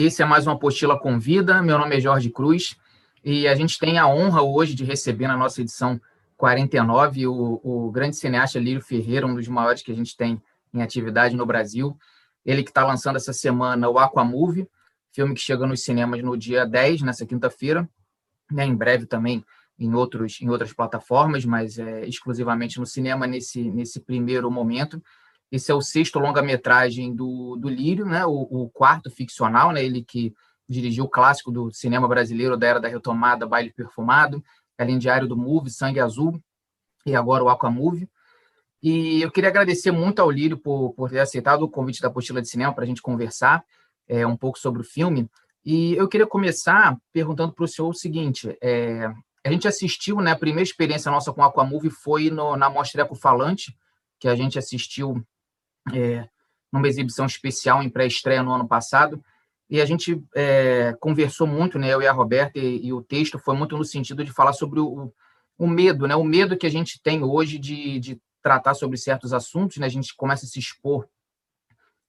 Esse é mais uma apostila convida. Meu nome é Jorge Cruz e a gente tem a honra hoje de receber na nossa edição 49 o, o grande cineasta Lírio Ferreira, um dos maiores que a gente tem em atividade no Brasil. Ele que está lançando essa semana o Aquamovie, filme que chega nos cinemas no dia 10, nessa quinta-feira, né, em breve também em, outros, em outras plataformas, mas é, exclusivamente no cinema nesse, nesse primeiro momento. Esse é o sexto longa-metragem do, do Lírio, né, o, o quarto ficcional, né, ele que dirigiu o clássico do cinema brasileiro da Era da Retomada, Baile Perfumado, Além Diário do Move, Sangue Azul e agora o Aquamove. E eu queria agradecer muito ao Lírio por, por ter aceitado o convite da Apostila de Cinema para a gente conversar é, um pouco sobre o filme. E eu queria começar perguntando para o senhor o seguinte: é, a gente assistiu, né, a primeira experiência nossa com Aquamove foi no, na Mostra Eco Falante, que a gente assistiu é, numa exibição especial em pré-estreia no ano passado. E a gente é, conversou muito, né, eu e a Roberta, e, e, o texto foi muito no sentido de falar sobre o, o medo, né, o medo que a gente tem hoje de, de tratar sobre certos assuntos. Né, a gente começa a se expor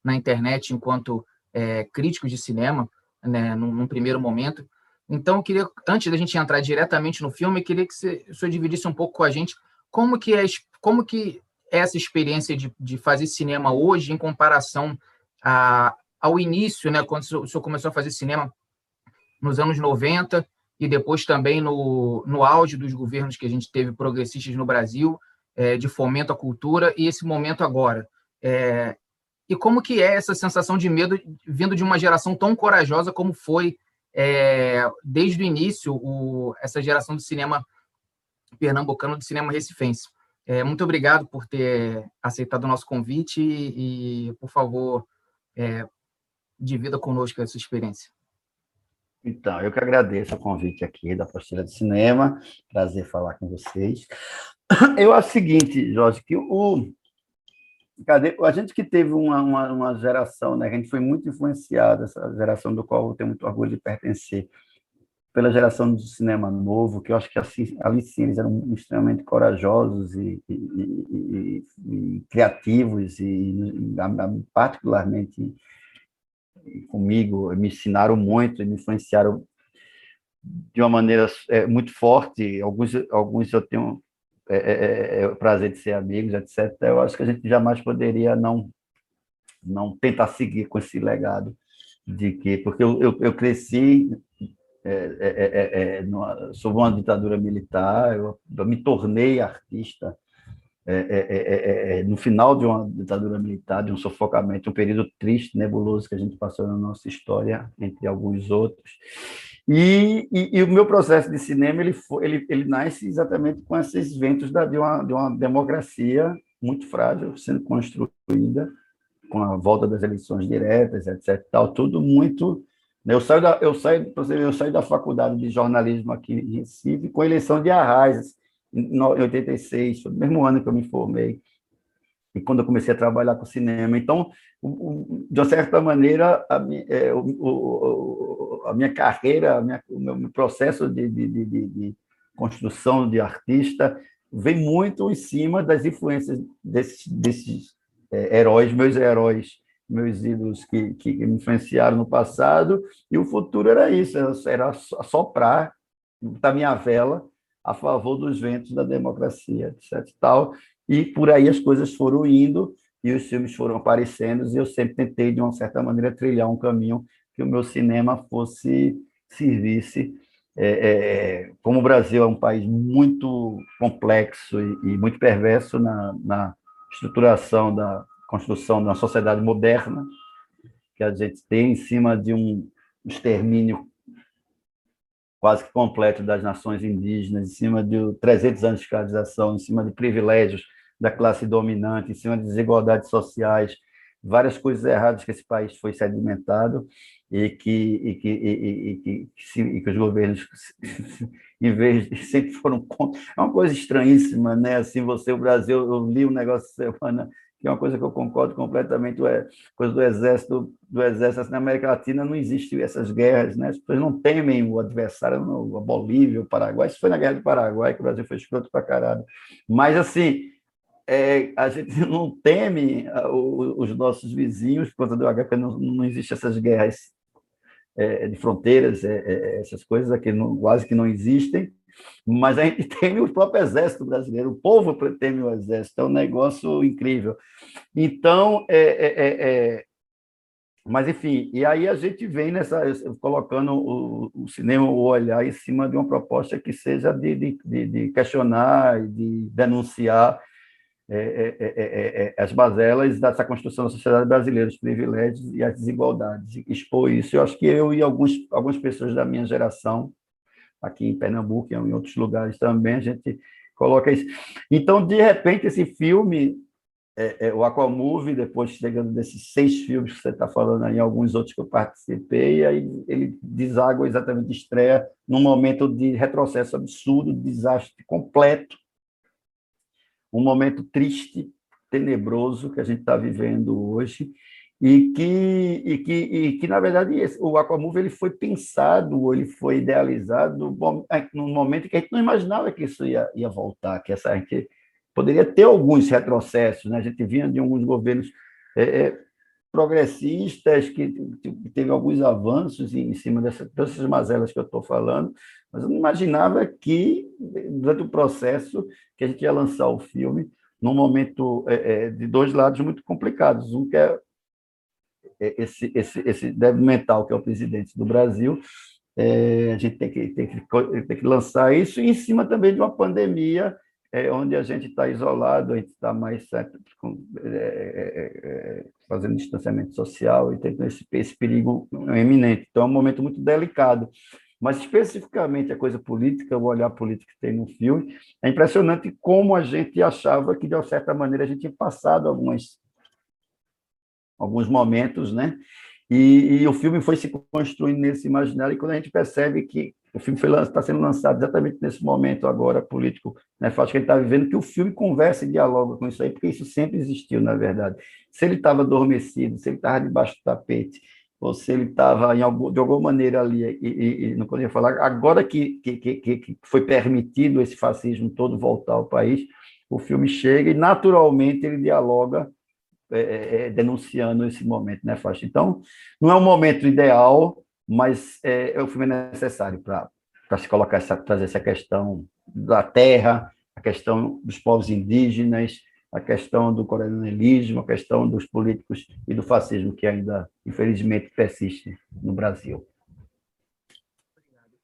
na internet enquanto é, críticos de cinema, né, num, num, primeiro momento. Então, eu queria, antes da gente entrar diretamente no filme, eu queria que você, o senhor dividisse um pouco com a gente como que é, como que essa experiência de, de fazer cinema hoje em comparação a, ao início, né, quando o senhor começou a fazer cinema nos anos 90 e depois também no, no auge dos governos que a gente teve progressistas no Brasil, é, de fomento à cultura, e esse momento agora. É, e como que é essa sensação de medo vindo de uma geração tão corajosa como foi é, desde o início o, essa geração do cinema pernambucano, do cinema recifense. É, muito obrigado por ter aceitado o nosso convite e, e por favor, é, divida conosco essa experiência. Então, eu que agradeço o convite aqui da Postilha de Cinema, prazer falar com vocês. Eu acho o seguinte, Jorge, que o, cadê, a gente que teve uma, uma, uma, geração, né, a gente foi muito influenciado, essa geração do qual eu tenho muito orgulho de pertencer, pela geração do cinema novo, que eu acho que assim, ali sim eles eram extremamente corajosos e, e, e, e criativos, e particularmente comigo, me ensinaram muito e me influenciaram de uma maneira é, muito forte. Alguns, alguns eu tenho é, é, é, é, o prazer de ser amigos, etc. Eu acho que a gente jamais poderia não não tentar seguir com esse legado de que porque eu, eu, eu cresci é, é, sob uma ditadura militar, eu, eu me tornei artista é é, é, é, é, no final de uma ditadura militar, de um sufocamento, um período triste, nebuloso que a gente passou na nossa história, entre alguns outros. E, e, e o meu processo de cinema ele, foi, ele, ele nasce exatamente com esses ventos da, de, uma, de uma democracia muito frágil sendo construída, com a volta das eleições diretas, etc. Tal, tudo muito. Eu saio da, eu saio, eu saio da faculdade de jornalismo aqui em Recife com a eleição de Arraes, em 86, foi o mesmo ano que eu me formei, e quando eu comecei a trabalhar com cinema. Então, de uma certa maneira, a minha, é, a minha carreira, a minha, o meu processo de, de, de, de, construção de artista vem muito em cima das influências desses, desses é, heróis, meus heróis, meus ídolos que, que me influenciaram no passado, e o futuro era isso, era soprar da minha vela a favor dos ventos da democracia, etc. Tal. E por aí as coisas foram indo e os filmes foram aparecendo e eu sempre tentei, de uma certa maneira, trilhar um caminho que o meu cinema fosse, servisse. É, é, como o Brasil é um país muito complexo e, e muito perverso na, na estruturação da construção de uma sociedade moderna, que a gente tem em cima de um extermínio quase que completo das nações indígenas, em cima de 300 anos de escravização, em cima de privilégios da classe dominante, em cima de desigualdades sociais, várias coisas erradas que esse país foi sedimentado e que, e que, e, que, e que os governos, em vez de sempre foram contra. É uma coisa estranhíssima, né? Assim, você, o Brasil, eu li um negócio semana que é uma coisa que eu concordo completamente, é coisa do exército, do exército assim, na América Latina não existe essas guerras, né? As pessoas não temem o adversário, a Bolívia, o Paraguai, isso foi na Guerra do Paraguai que o Brasil foi escroto para caralho. Mas assim, é, a gente não teme os nossos vizinhos por conta do HP, não, não existe essas guerras é, de fronteiras, é, é, essas coisas aqui não, quase que não existem, mas a gente teme o próprio exército brasileiro, o povo teme o exército, é um negócio incrível. Então, é, é, é, mas enfim, e aí a gente vem nessa, colocando o, o, cinema, o olhar em cima de uma proposta que seja de, de, de questionar, de denunciar é é é, é, é, as bazelas dessa construção da sociedade brasileira, os privilégios e as desigualdades. Expor isso, eu acho que eu e alguns, algumas pessoas da minha geração, aqui em Pernambuco e em outros lugares também, a gente coloca isso. Então, de repente, esse filme, o Aquamovie, depois chegando desses seis filmes que você está falando aí, alguns outros que eu participei, aí ele deságua exatamente estreia num momento de retrocesso absurdo, de desastre completo, um momento triste, tenebroso que a gente está vivendo hoje e que, e que, e que na verdade, o Aquamove ele foi pensado, ele foi idealizado num momento que a gente não imaginava que isso ia, ia voltar, que essa, a gente poderia ter alguns retrocessos, né? a gente vinha de alguns governos é, é, progressistas que teve alguns avanços em cima dessa, dessas mazelas que eu estou falando, mas eu não imaginava que, durante o processo, que a gente ia lançar o filme num momento é, é, de dois lados muito complicados. Um que é, é esse, esse, esse débil mental, que é o presidente do Brasil, é, a gente tem que, tem, que, tem que lançar isso, e em cima também de uma pandemia é, onde a gente está isolado, a gente está mais certo, com, é, é, é, fazendo distanciamento social e tem esse, esse perigo eminente. Então, é um momento muito delicado. Mas, especificamente, a coisa política, o olhar político que tem no filme, é impressionante como a gente achava que, de uma certa maneira, a gente tinha passado algumas, alguns momentos, né? E, e, o filme foi se construindo nesse imaginário, e quando a gente percebe que o filme está sendo lançado exatamente nesse momento agora político, né, acho que ele está vivendo, que o filme conversa e dialoga com isso aí, porque isso sempre existiu, na verdade. Se ele estava adormecido, se ele estava debaixo do tapete, ou se ele estava de alguma maneira ali, e, e, e não podia falar, agora que, que, que, que foi permitido esse fascismo todo voltar ao país, o filme chega e naturalmente ele dialoga é, é, é denunciando esse momento, né, Faixa? Então, não é um momento ideal, mas é, o filme é necessário para se colocar essa, trazer essa questão da terra, a questão dos povos indígenas, a questão do coronelismo, a questão dos políticos e do fascismo que ainda, infelizmente, persiste no Brasil.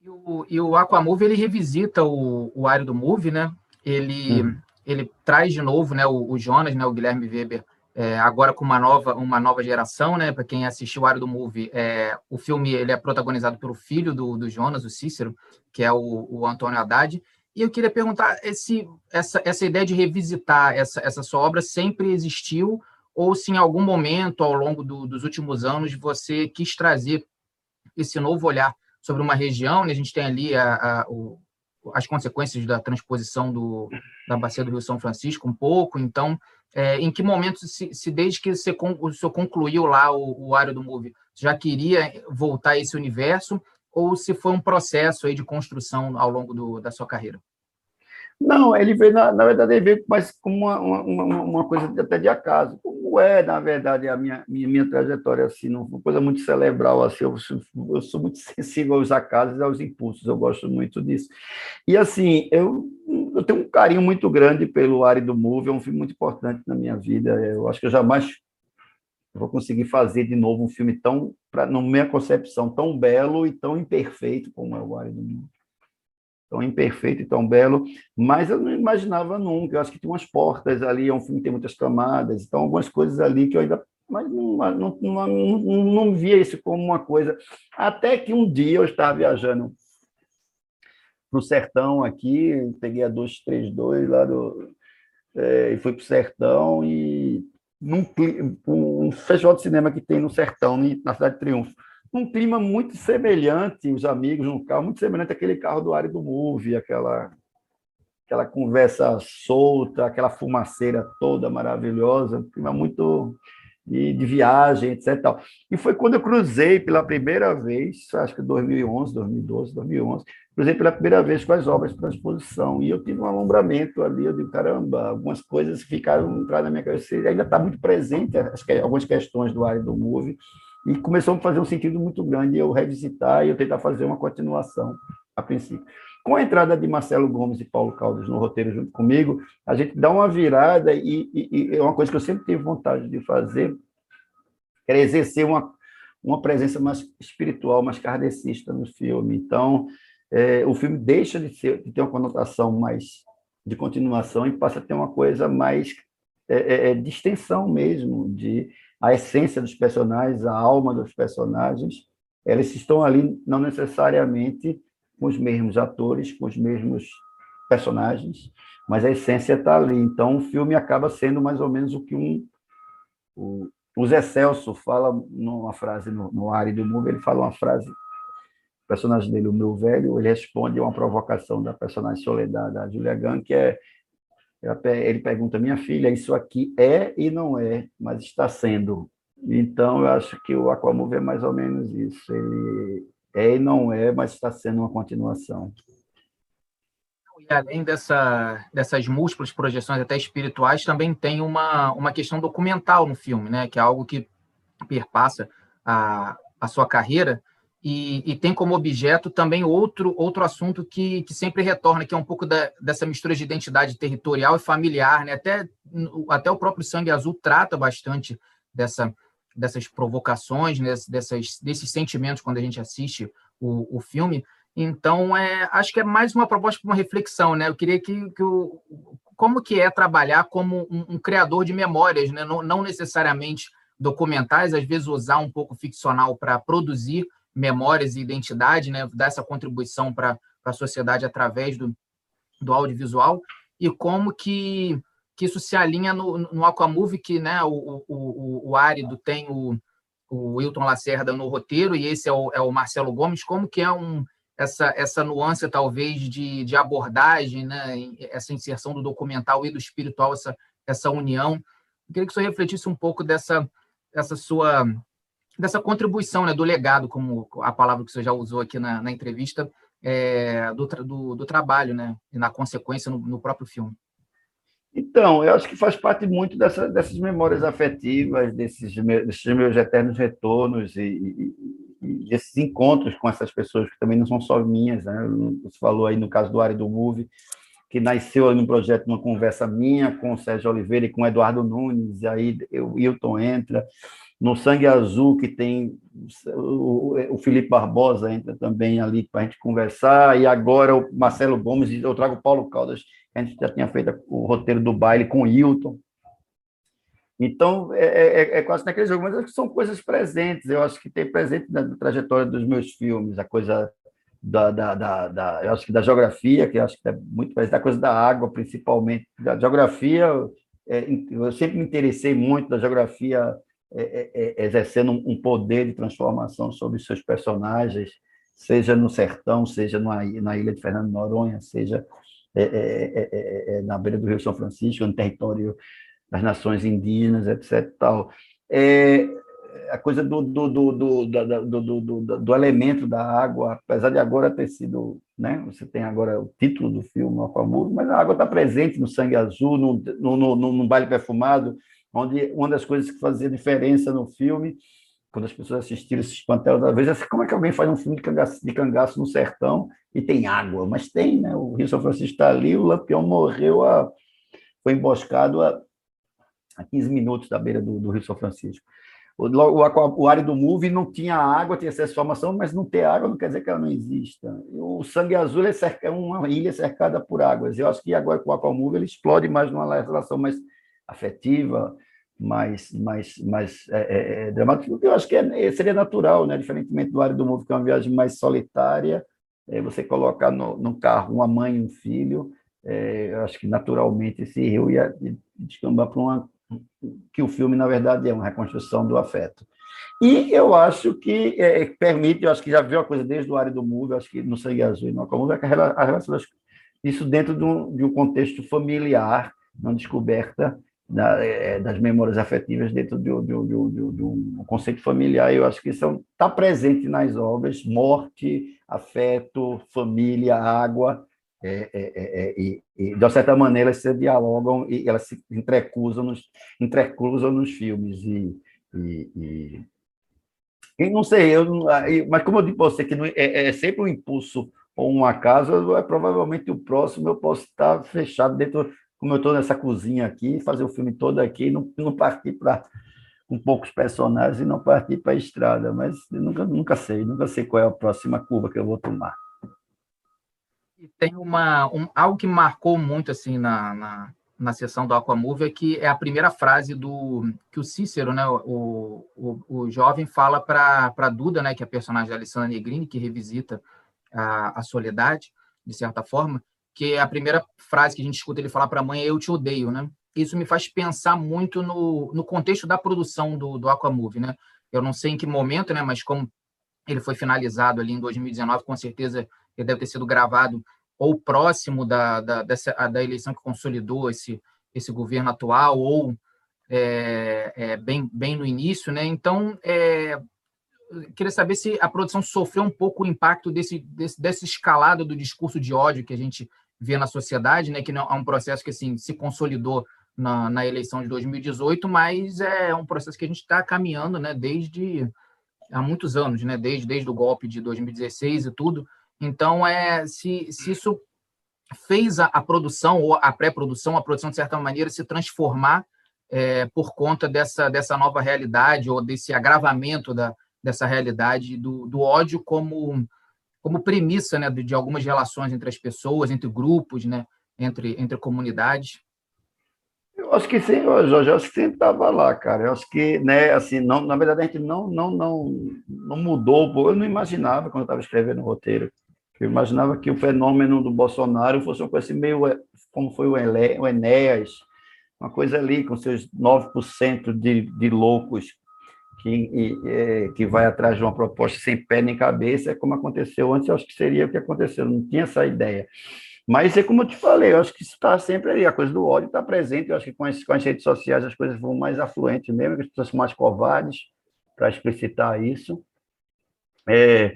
E o, e o Aquamove, ele revisita o, o área do Move, né? Ele, hum. ele traz de novo né, o, o Jonas, né, o Guilherme Weber, é, agora com uma nova, uma nova geração, né? Para quem assistiu o área do Move, é, o filme ele é protagonizado pelo filho do, do Jonas, o Cícero, que é o, o Antônio Haddad, e eu queria perguntar se essa, essa ideia de revisitar essa, essa sua obra sempre existiu ou se em algum momento, ao longo do, dos últimos anos, você quis trazer esse novo olhar sobre uma região, né? a gente tem ali a, a, o, as consequências da transposição do, da bacia do Rio São Francisco um pouco, então, é, em que momento, se, se desde que você, o senhor concluiu lá o, o área do Move, já queria voltar a esse universo, ou se foi um processo aí de construção ao longo do, da sua carreira? Não, ele veio, na, na verdade, ele veio mais como uma, uma, uma coisa até de acaso, como é, na verdade, a minha, minha, minha trajetória, assim, uma coisa muito cerebral, assim, eu, eu sou muito sensível aos acasos e aos impulsos, eu gosto muito disso. E, assim, eu, eu tenho um carinho muito grande pelo Árido Move, é um filme muito importante na minha vida, eu acho que eu jamais vou conseguir fazer de novo um filme tão, na minha concepção, tão belo e tão imperfeito como é o Árido Move tão imperfeito e tão belo, mas eu não imaginava nunca. Eu acho que tem umas portas ali, é um filme que tem muitas camadas, então algumas coisas ali que eu ainda mas não, não, não, não, não via isso como uma coisa. Até que um dia eu estava viajando para o sertão aqui, peguei a 232 lá do. É, e fui para o sertão e num um festival de cinema que tem no sertão, na cidade de Triunfo um clima muito semelhante, os amigos no carro, muito semelhante àquele carro do Ari do Move, aquela, aquela conversa solta, aquela fumaceira toda maravilhosa, um clima muito de, de viagem, etc. E foi quando eu cruzei pela primeira vez, acho que 2011, 2012, 2011, cruzei pela primeira vez com as obras de transposição, e eu tive um alumbramento ali, eu digo, caramba, algumas coisas ficaram entrar na minha cabeça, ainda está muito presente, algumas questões do Ari do Move, E começou a fazer um sentido muito grande eu revisitar e eu tentar fazer uma continuação a princípio. Com a entrada de Marcelo Gomes e Paulo Caldas no roteiro junto comigo, a gente dá uma virada e, e, e é uma coisa que eu sempre tive vontade de fazer, era exercer uma, uma presença mais espiritual, mais kardecista no filme. Então, é, o filme deixa de, ser, de ter uma conotação mais de continuação e passa a ter uma coisa mais é, é, é, de extensão mesmo, de a essência dos personagens, a alma dos personagens, eles estão ali não necessariamente com os mesmos atores, com os mesmos personagens, mas a essência está ali. Então, o filme acaba sendo mais ou menos o que um o, o Zé Celso fala numa frase no, no do Movie, ele fala uma frase personagem dele, o meu velho, ele responde a uma provocação da personagem Soledad, da Julia Gunn, que é ele pergunta, minha filha, isso aqui é e não é, mas está sendo. Então, eu acho que o Aquamove é mais ou menos isso. Ele é e não é, mas está sendo uma continuação. E além dessa, dessas múltiplas projeções até espirituais, também tem uma, uma questão documental no filme, né? que é algo que perpassa a, a sua carreira, e, e, tem como objeto também outro, outro assunto que, que sempre retorna, que é um pouco da, dessa mistura de identidade territorial e familiar. Né? Até, até o próprio Sangue Azul trata bastante dessa, dessas provocações, né? dessas, desses sentimentos quando a gente assiste o, o filme. Então, é, acho que é mais uma proposta para uma reflexão. Né? Eu queria que, que o, como que é trabalhar como um, um criador de memórias, né? não, não necessariamente documentais, às vezes usar um pouco ficcional para produzir memórias e identidade, né, dar essa contribuição para a sociedade através do, do audiovisual, e como que, que isso se alinha no, no Aquamove, que né, o, o, o Árido tem o, o Wilton Lacerda no roteiro, e esse é o, é o Marcelo Gomes, como que é um, essa, essa nuance, talvez, de, de abordagem, né, essa inserção do documental e do espiritual, essa, essa união. Eu queria que você refletisse um pouco dessa, dessa sua dessa contribuição, né, do legado, como a palavra que você já usou aqui na, na entrevista, é, do, do, do, trabalho, né, e na consequência no, no, próprio filme. Então, eu acho que faz parte muito dessa, dessas memórias afetivas, desses, desses meus eternos retornos e, e, e, esses encontros com essas pessoas que também não são só minhas. Né? Você falou aí no caso do Ari do Move, que nasceu no projeto uma conversa minha com o Sérgio Oliveira e com o Eduardo Nunes, e aí o Hilton entra, no Sangue Azul, que tem o, Felipe Barbosa entra também ali para a gente conversar, e agora o Marcelo Gomes, eu trago o Paulo Caldas, a gente já tinha feito o roteiro do baile com o Hilton. Então, é, é, é, é quase naquele jogo, mas acho que são coisas presentes, eu acho que tem presente na trajetória dos meus filmes, a coisa da, da, da, da eu acho que da geografia, que eu acho que é muito presente, a coisa da água, principalmente. Da geografia, é, eu sempre me interessei muito da geografia exercendo um poder de transformação sobre seus personagens, seja no sertão, seja na, ilha de Fernando Noronha, seja é, é, é, na beira do Rio São Francisco, no território das nações indígenas, etc. Tal. a coisa do, do, do, do, do, do, elemento da água, apesar de agora ter sido, né, você tem agora o título do filme, o famoso, mas a água está presente no Sangue Azul, no, no, no, no Baile Perfumado, onde uma das coisas que fazia diferença no filme, quando as pessoas assistiram esses pantelas da vez, é assim, como é que alguém faz um filme de cangaço, de cangaço no sertão e tem água? Mas tem, né? O Rio São Francisco está ali, o Lampião morreu, a, foi emboscado a, a 15 minutos da beira do, do Rio São Francisco. O, o, o área do Move não tinha água, tinha essa formação, mas não ter água não quer dizer que ela não exista. O Sangue Azul é, cerca, é uma ilha cercada por águas. Eu acho que agora com o Aquamove ele explode mais numa relação mais afetiva, mais, mais, mais é, é, é dramática, porque eu acho que é, seria natural, né? diferentemente do Área do Mundo, que é uma viagem mais solitária, é, você colocar no, no carro uma mãe e um filho, é, eu acho que naturalmente esse rio ia descambar para uma que o filme, na verdade, é uma reconstrução do afeto. E eu acho que é, permite, eu acho que já viu a coisa desde o Área do Mundo, acho que no Sangue Azul e no Acomum, é a relação, isso dentro de um, de um contexto familiar, uma descoberta da, é, das memórias afetivas dentro do, do, do, do, conceito familiar. Eu acho que isso está presente nas obras, morte, afeto, família, água, é, é, é, é e, e, de certa maneira, se dialogam e elas se entrecruzam nos, entrecruzam nos filmes. E, e, Quem não sei, eu, mas como eu disse para você que não, é, é, sempre um impulso ou um acaso, é provavelmente o próximo eu posso estar fechado dentro, como eu estou nessa cozinha aqui, fazer o filme todo aqui não, não partir para com poucos personagens e não partir para a estrada, mas nunca, nunca sei, nunca sei qual é a próxima curva que eu vou tomar. E tem uma, um, algo que marcou muito assim na, na, na sessão do Aquamove é que é a primeira frase do que o Cícero, né, o, o, o jovem, fala para Duda, né, que é a personagem da Alessandra Negrini, que revisita a, a soledade, de certa forma, que a primeira frase que a gente escuta ele falar para a mãe é eu te odeio, né? Isso me faz pensar muito no, no contexto da produção do, do Aquamove, né? Eu não sei em que momento, né, mas como ele foi finalizado ali em 2019, com certeza ele deve ter sido gravado ou próximo da, da, dessa, da eleição que consolidou esse, esse governo atual, ou é, é, bem, bem no início. Né? Então, é, queria saber se a produção sofreu um pouco o impacto desse, desse, dessa escalada do discurso de ódio que a gente vê na sociedade, né? que não é um processo que assim, se consolidou na, na eleição de 2018, mas é um processo que a gente está caminhando né? desde há muitos anos, né? desde, desde o golpe de 2016 e tudo. Então, é, se, se isso fez a, a produção ou a pré-produção, a produção, de certa maneira, se transformar é, por conta dessa, dessa nova realidade ou desse agravamento da, dessa realidade do, do ódio como, como premissa né, de, de algumas relações entre as pessoas, entre grupos, né, entre, entre comunidades. Eu acho que sim, Jorge, eu acho que sempre estava lá, cara. Eu acho que, né, assim, não, na verdade a gente não, não, não, não mudou. Eu não imaginava quando eu estava escrevendo o roteiro eu imaginava que o fenômeno do Bolsonaro fosse uma coisa assim meio como foi o Enéas, uma coisa ali com seus 9% de, de loucos que, é, que vai atrás de uma proposta sem pé nem cabeça, como aconteceu antes, eu acho que seria o que aconteceu, não tinha essa ideia. Mas é como eu te falei, eu acho que isso está sempre ali, a coisa do ódio está presente, eu acho que com as, com as redes sociais as coisas vão mais afluentes mesmo, as pessoas são mais covardes para explicitar isso. É,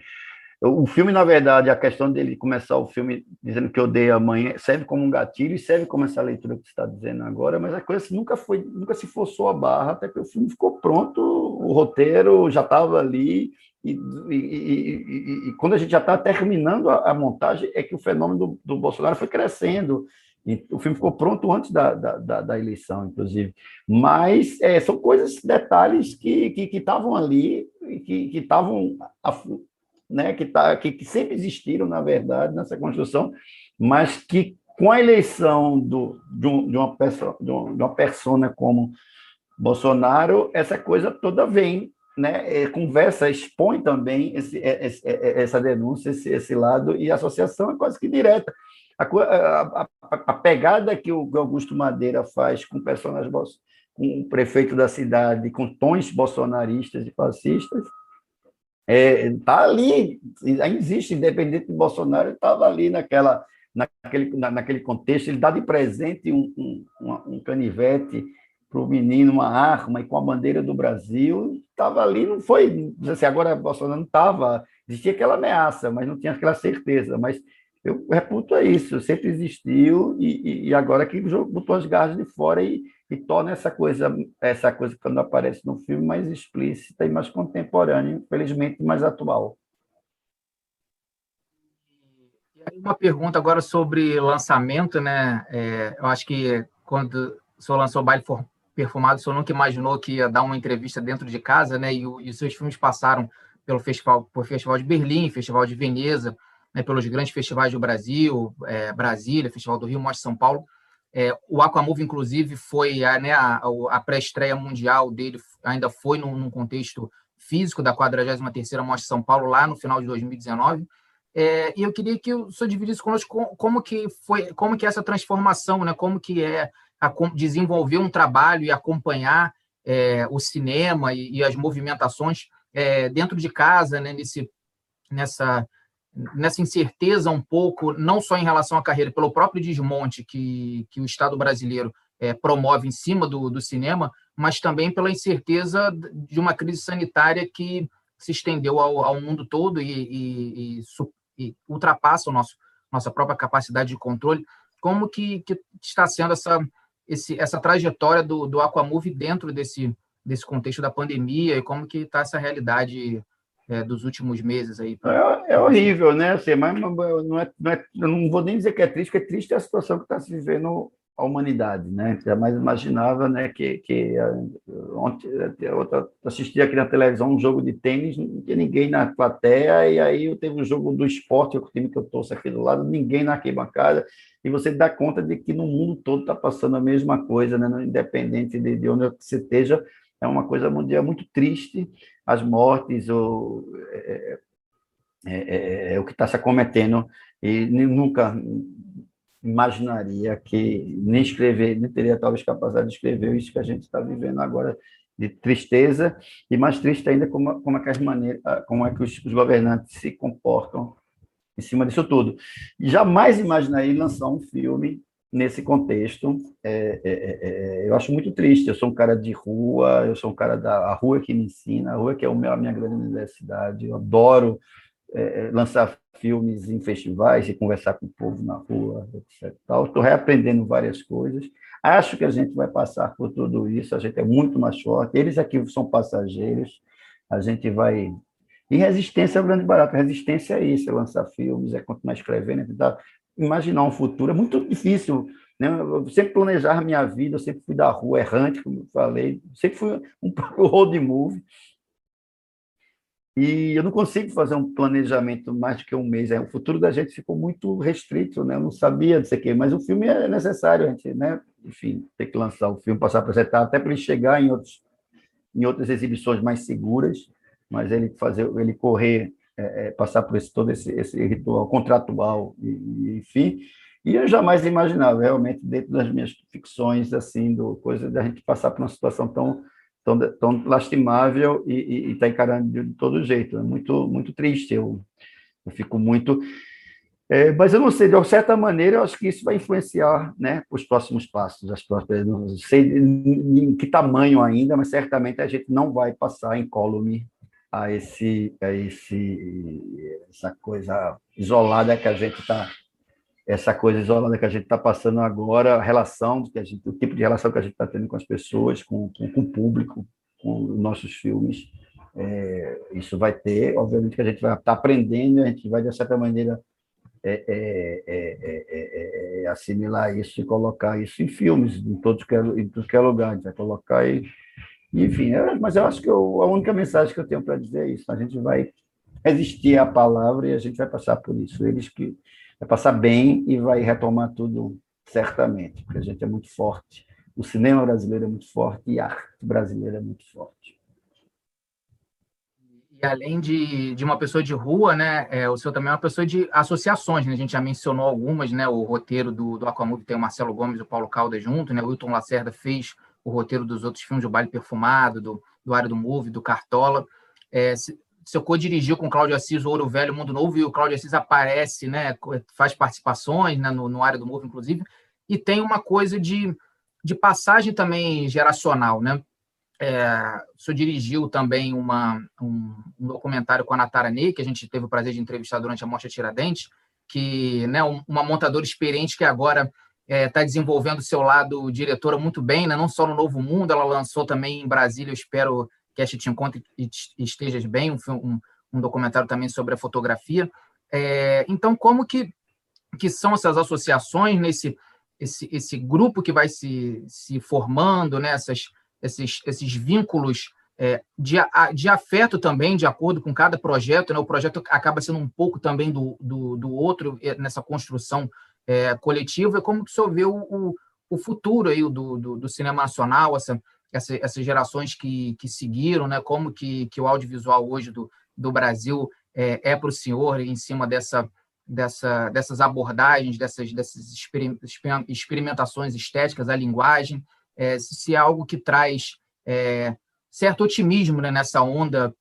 o filme, na verdade, a questão dele começar o filme dizendo que odeia a mãe serve como um gatilho e serve como essa leitura que você está dizendo agora, mas a coisa nunca foi, nunca se forçou a barra, até que o filme ficou pronto, o roteiro já estava ali, e, e, e, e, quando a gente já está terminando a, a, montagem, é que o fenômeno do, do Bolsonaro foi crescendo. E o filme ficou pronto antes da, da, da, da eleição, inclusive. Mas é, são coisas, detalhes que estavam que, que ali, que estavam né, que, tá, que, que sempre existiram, na verdade, nessa construção, mas que com a eleição do, de, um, de, uma pessoa, de, uma persona como Bolsonaro, essa coisa toda vem, né? É, conversa, expõe também esse, é, esse, é, essa denúncia, esse, esse, lado, e a associação é quase que direta. A, a, a pegada que o Augusto Madeira faz com personagens, com o prefeito da cidade, com tons bolsonaristas e fascistas, é, tá ali, existe, independente de Bolsonaro, estava ali naquela, naquele, na, naquele contexto, ele dá de presente um, um, um canivete para o menino, uma arma, e com a bandeira do Brasil, estava ali, não foi, assim, agora Bolsonaro não estava, existia aquela ameaça, mas não tinha aquela certeza, mas eu reputo a isso, sempre existiu, e, e agora que botou as garras de fora e, e torna essa coisa, essa coisa quando aparece no filme mais explícita e mais contemporânea, infelizmente mais atual. Uma pergunta agora sobre lançamento, né? É, eu acho que quando o senhor lançou o Baile Perfumado, o senhor nunca imaginou que ia dar uma entrevista dentro de casa, né? E, os seus filmes passaram pelo festival, por Festival de Berlim, Festival de Veneza, né, pelos grandes festivais do Brasil, é, Brasília, Festival do Rio, Mostra São Paulo. É, o Aquamove, inclusive, foi a, né, a, a pré-estreia mundial dele, ainda foi num, num, contexto físico da 43ª Mostra São Paulo, lá no final de 2019. É, e eu queria que o senhor dividisse conosco como, que foi, como que é essa transformação, né, como que é a, desenvolver um trabalho e acompanhar é, o cinema e, e as movimentações é, dentro de casa, né, nesse, nessa nessa incerteza um pouco, não só em relação à carreira, pelo próprio desmonte que, que o Estado brasileiro é, promove em cima do, do cinema, mas também pela incerteza de uma crise sanitária que se estendeu ao, ao mundo todo e, e, e, e, ultrapassa o nosso, nossa própria capacidade de controle. Como que, que está sendo essa, esse, essa trajetória do, do Aquamove dentro desse, desse contexto da pandemia e como que está essa realidade é, dos últimos meses aí. É, é, horrível, né? Assim, mas não é, não é, eu não vou nem dizer que é triste, porque é triste a situação que está se vivendo a humanidade, né? Jamais imaginava, né, que, que ontem eu assisti aqui na televisão um jogo de tênis, não tinha ninguém na plateia, e aí teve um jogo do esporte, o time que eu torço aqui do lado, ninguém na arquibancada, e você dá conta de que no mundo todo está passando a mesma coisa, né? Independente de, de onde você esteja, é uma coisa mundial muito triste, as mortes, o, é, é, é, é o que está se acometendo, e nunca imaginaria que nem escrever, nem teria talvez capacidade de escrever isso que a gente está vivendo agora de tristeza e mais triste ainda como, como é que as maneiras, como é que os, os governantes se comportam em cima disso tudo. Jamais imaginaria lançar um filme nesse contexto. É, é, é, é, eu acho muito triste. Eu sou um cara de rua, eu sou um cara da a rua que me ensina, a rua que é o meu, a minha grande universidade. Eu adoro é, lançar filmes em festivais e conversar com o povo na rua, etc. Estou reaprendendo várias coisas. Acho que a gente vai passar por tudo isso, a gente é muito mais forte. Eles aqui são passageiros, a gente vai. E resistência é o grande barato. Resistência é isso, é lançar filmes, é continuar escrevendo, é tentar imaginar um futuro. É muito difícil. Né? Eu sempre planejar minha vida, eu sempre fui da rua errante, como eu falei, sempre fui um road movie. E eu não consigo fazer um planejamento mais do que um mês. É, o futuro da gente ficou muito restrito, né? Eu não sabia disso aqui, mas o filme é necessário, a gente, né? Enfim, ter que lançar o filme, passar essa etapa, até para ele chegar em, outros, em outras exibições mais seguras, mas ele fazer, ele correr, é, é, passar por esse, todo esse, esse ritual contratual, e, e, enfim. E eu jamais imaginava, realmente, dentro das minhas ficções, assim, do coisa da gente passar por uma situação tão tão, tão lastimável e está encarando de todo jeito. É muito, muito triste. Eu, eu fico muito. É, mas eu não sei, de certa maneira, eu acho que isso vai influenciar né, os próximos passos. As próximas, não sei em que tamanho ainda, mas certamente a gente não vai passar incólume a, esse, a esse, essa coisa isolada que a gente está essa coisa isolada que a gente está passando agora, a relação, que a gente, o tipo de relação que a gente está tendo com as pessoas, com, com, com, o público, com os nossos filmes. É, isso vai ter, obviamente que a gente vai estar tá aprendendo, a gente vai, de certa maneira, é é, é, é, é, assimilar isso e colocar isso em filmes, em todos que, em tudo que é lugar, a gente vai colocar e, enfim, mas eu acho que eu, a única mensagem que eu tenho para dizer é isso, a gente vai resistir à palavra e a gente vai passar por isso. Eles que vai passar bem e vai retomar tudo certamente, porque a gente é muito forte. O cinema brasileiro é muito forte e a arte brasileira é muito forte. E além de, de uma pessoa de rua, né, é, o senhor também é uma pessoa de associações, né? A gente já mencionou algumas, né? O roteiro do, do Aquamovie tem o Marcelo Gomes e o Paulo Calda junto, né? O Wilton Lacerda fez o roteiro dos outros filmes, do Baile Perfumado, do, do Área do Move, do Cartola. É, seu co-dirigiu com o Cláudio Assis o Ouro Velho, Mundo Novo, e o Cláudio Assis aparece, né, faz participações né, no, no área do Move, inclusive, e tem uma coisa de, de passagem também geracional, né? É, o senhor dirigiu também uma, um, um, documentário com a Natara Ney, que a gente teve o prazer de entrevistar durante a Mostra Tiradentes, que né, uma montadora experiente que agora está é, tá desenvolvendo seu lado diretora muito bem, né, não só no Novo Mundo, ela lançou também em Brasília, eu espero que a te encontre e estejas bem, um, um, um, documentário também sobre a fotografia. É, então, como que, que são essas associações nesse esse, esse grupo que vai se, se formando, né? Essas, esses, esses vínculos é, de, de afeto também, de acordo com cada projeto. Né? O projeto acaba sendo um pouco também do, do, do outro é, nessa construção é, coletiva. E como que o senhor vê o, o, o futuro aí do, do, do cinema nacional, essa, essa, essas gerações que, que seguiram, né? como que, que o audiovisual hoje do, do Brasil é, é para o senhor em cima dessa, dessa, dessas abordagens, dessas, dessas experimentações estéticas, a linguagem, é, se é algo que traz é, certo otimismo né, nessa onda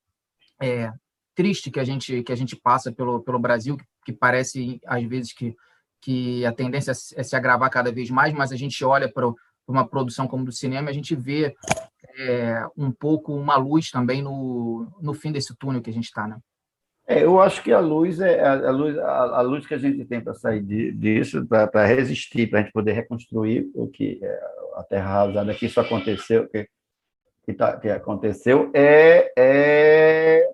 é, triste que a gente que a gente passa pelo, pelo Brasil, que parece às vezes que, que a tendência é se agravar cada vez mais, mas a gente olha para uma produção como do cinema, a gente vê é, um pouco uma luz também no, no fim desse túnel que a gente está, né? É, eu acho que a luz é a, a luz, a, a, luz que a gente tem para sair de, disso, para resistir, para a gente poder reconstruir o que é, a Terra arrasada que isso aconteceu, que, que, tá, que aconteceu, é, é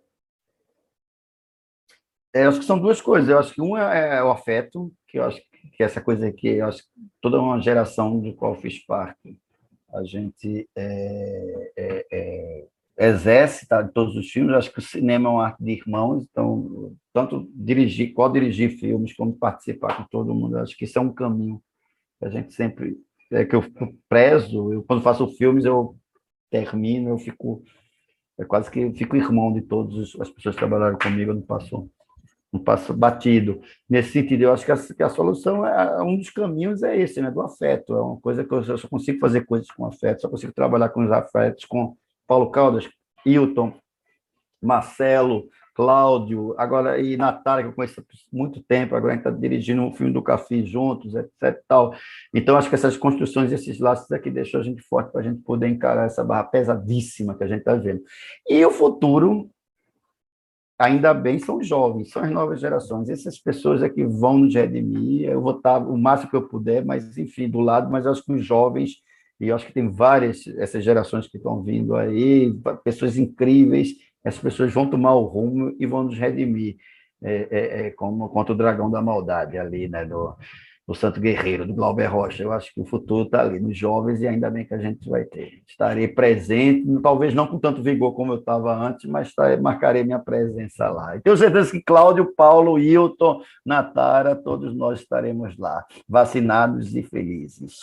É, eu acho que são duas coisas. Eu acho que uma é o afeto, que eu acho que essa coisa que eu acho que toda uma geração de qual fiz parte, a gente é, é, é, exerce tá, todos os filmes. Eu acho que o cinema é uma arte de irmãos, então tanto dirigir, qual dirigir filmes, como participar com todo mundo, acho que isso é um caminho que a gente sempre é que eu prezo. Eu quando faço filmes eu termino, eu fico é quase que fico irmão de todas as pessoas que trabalharam comigo, eu não passo não passo batido. Nesse sentido, eu acho que a, que a solução, é, um dos caminhos é esse, né, do afeto. É uma coisa que eu, eu só consigo fazer coisas com afeto, só consigo trabalhar com os afetos, com Paulo Caldas, Hilton, Marcelo, Cláudio, agora e Natália, que eu conheço há muito tempo, agora a gente está dirigindo um filme do Café juntos, etc. Tal. Então, acho que essas construções, esses laços aqui deixam a gente forte para a gente poder encarar essa barra pesadíssima que a gente está vendo. E o futuro, ainda bem, são jovens, são as novas gerações. Essas pessoas é que vão nos redimir, eu vou estar o máximo que eu puder, mas, enfim, do lado, mas acho que os jovens, e acho que tem várias, essas gerações que estão vindo aí, pessoas incríveis, essas pessoas vão tomar o rumo e vão nos redimir, é, é, é, como contra o dragão da maldade ali, né, do, do Santo Guerreiro, do Glauber Rocha. Eu acho que o futuro está ali nos jovens e ainda bem que a gente vai ter. Estarei presente, talvez não com tanto vigor como eu estava antes, mas tá, marcarei minha presença lá. E tenho certeza que Cláudio, Paulo, Hilton, Natara, todos nós estaremos lá, vacinados e felizes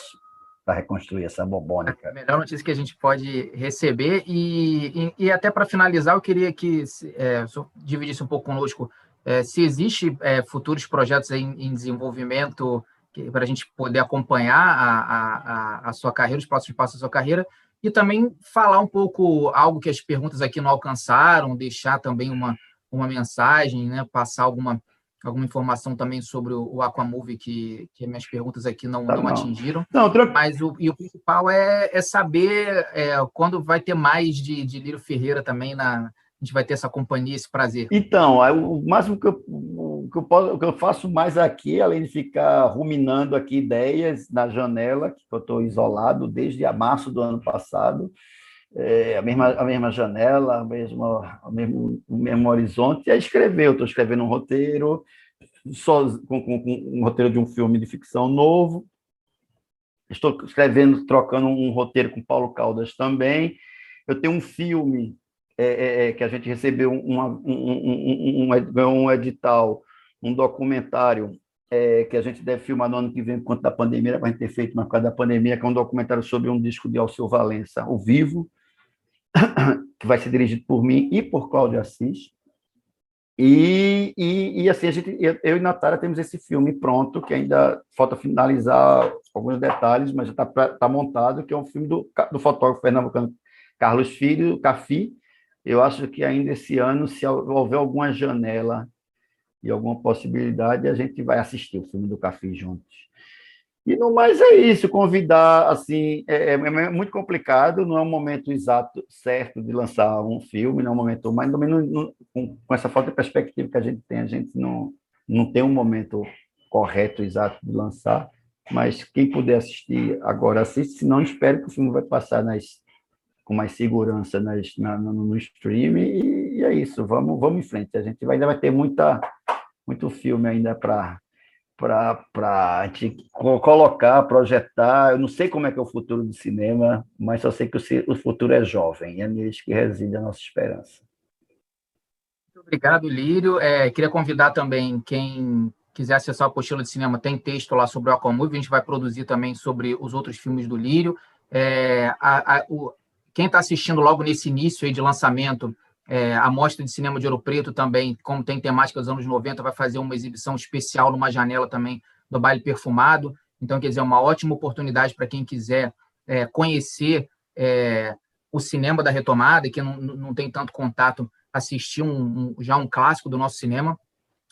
para reconstruir essa bobônica. A melhor notícia que a gente pode receber. E, e, e até para finalizar, eu queria que é, dividisse um pouco conosco é, se existe é, futuros projetos em, em desenvolvimento para a gente poder acompanhar a, a, a, sua carreira, os próximos passos da sua carreira, e também falar um pouco algo que as perguntas aqui não alcançaram, deixar também uma, uma mensagem, né, passar alguma alguma informação também sobre o, Aquamove, que, que minhas perguntas aqui não, tá não atingiram. Não, Mas o, e o principal é, é saber é, quando vai ter mais de, de Lírio Ferreira também na. A gente vai ter essa companhia, esse prazer. Então, o máximo que eu, o que eu, posso, o que eu faço mais aqui, além de ficar ruminando aqui ideias na janela, que eu estou isolado desde a março do ano passado, é, a, mesma, a mesma janela, a mesma, o, mesmo, o mesmo horizonte, é escrever. Eu estou escrevendo um roteiro, só, com, com, com, um roteiro de um filme de ficção novo. Estou escrevendo, trocando um roteiro com Paulo Caldas também. Eu tenho um filme é, é, é que a gente recebeu uma, um, um, um, um edital, um documentário é, que a gente deve filmar no ano que vem, por conta da pandemia, para a gente ter feito, mas por causa da pandemia, que é um documentário sobre um disco de Alceu Valença, ao vivo, que vai ser dirigido por mim e por Cláudio Assis. E, e, e, assim, a gente, eu e Natália temos esse filme pronto, que ainda falta finalizar alguns detalhes, mas já está tá montado, que é um filme do, do fotógrafo pernambucano Carlos Filho, Cafi. Eu acho que ainda esse ano, se houver alguma janela e alguma possibilidade, a gente vai assistir o filme do Cafi juntos. E no mais é isso, convidar, assim, é, é, é, muito complicado, não é um momento exato, certo de lançar um filme, não é um momento, mas com, com, essa falta de perspectiva que a gente tem, a gente não, não tem um momento correto, exato de lançar, mas quem puder assistir agora assiste, se não espero que o filme vai passar nas, com mais segurança nas, na, no, no stream, e, e, é isso, vamos, vamos em frente, a gente vai, ainda vai ter muita, muito filme ainda para para a gente colocar, projetar. Eu não sei como é que é o futuro do cinema, mas só sei que o, futuro é jovem, e é nisso que reside a nossa esperança. Muito obrigado, Lírio. É, queria convidar também quem quiser acessar a apostila de cinema, tem texto lá sobre o Aquamovie, a gente vai produzir também sobre os outros filmes do Lírio. É, a, a, o, quem está assistindo logo nesse início aí de lançamento é, a Mostra de Cinema de Ouro Preto também, como tem temática dos anos 90, vai fazer uma exibição especial numa janela também do Baile Perfumado. Então, quer dizer, é uma ótima oportunidade para quem quiser é, conhecer é, o cinema da retomada que não, não tem tanto contato, assistir um, um, já um clássico do nosso cinema.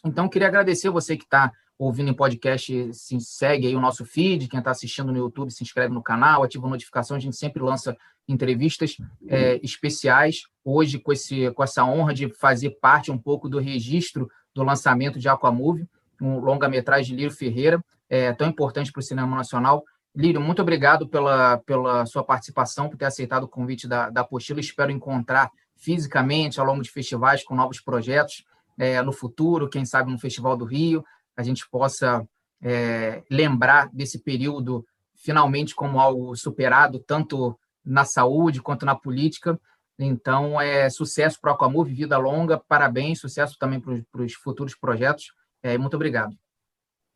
Então, queria agradecer você que está ouvindo em podcast, se segue aí o nosso feed, quem está assistindo no YouTube se inscreve no canal, ativa a notificação, a gente sempre lança entrevistas é, especiais. Hoje, com, esse, com essa honra de fazer parte um pouco do registro do lançamento de Aquamove, um longa-metragem de Lírio Ferreira, é, tão importante para o cinema nacional. Lírio, muito obrigado pela, pela sua participação, por ter aceitado o convite da, da apostila. Espero encontrar fisicamente ao longo de festivais com novos projetos é, no futuro, quem sabe no Festival do Rio, a gente possa é, lembrar desse período finalmente como algo superado, tanto na saúde quanto na política. Então, é sucesso para o Aquamove, vida longa, parabéns, sucesso também para os futuros projetos. É, muito obrigado.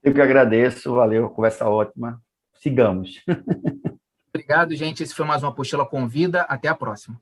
Eu que agradeço, valeu, conversa ótima. Sigamos. Obrigado, gente. Esse foi mais uma Apostila Convida. Até a próxima.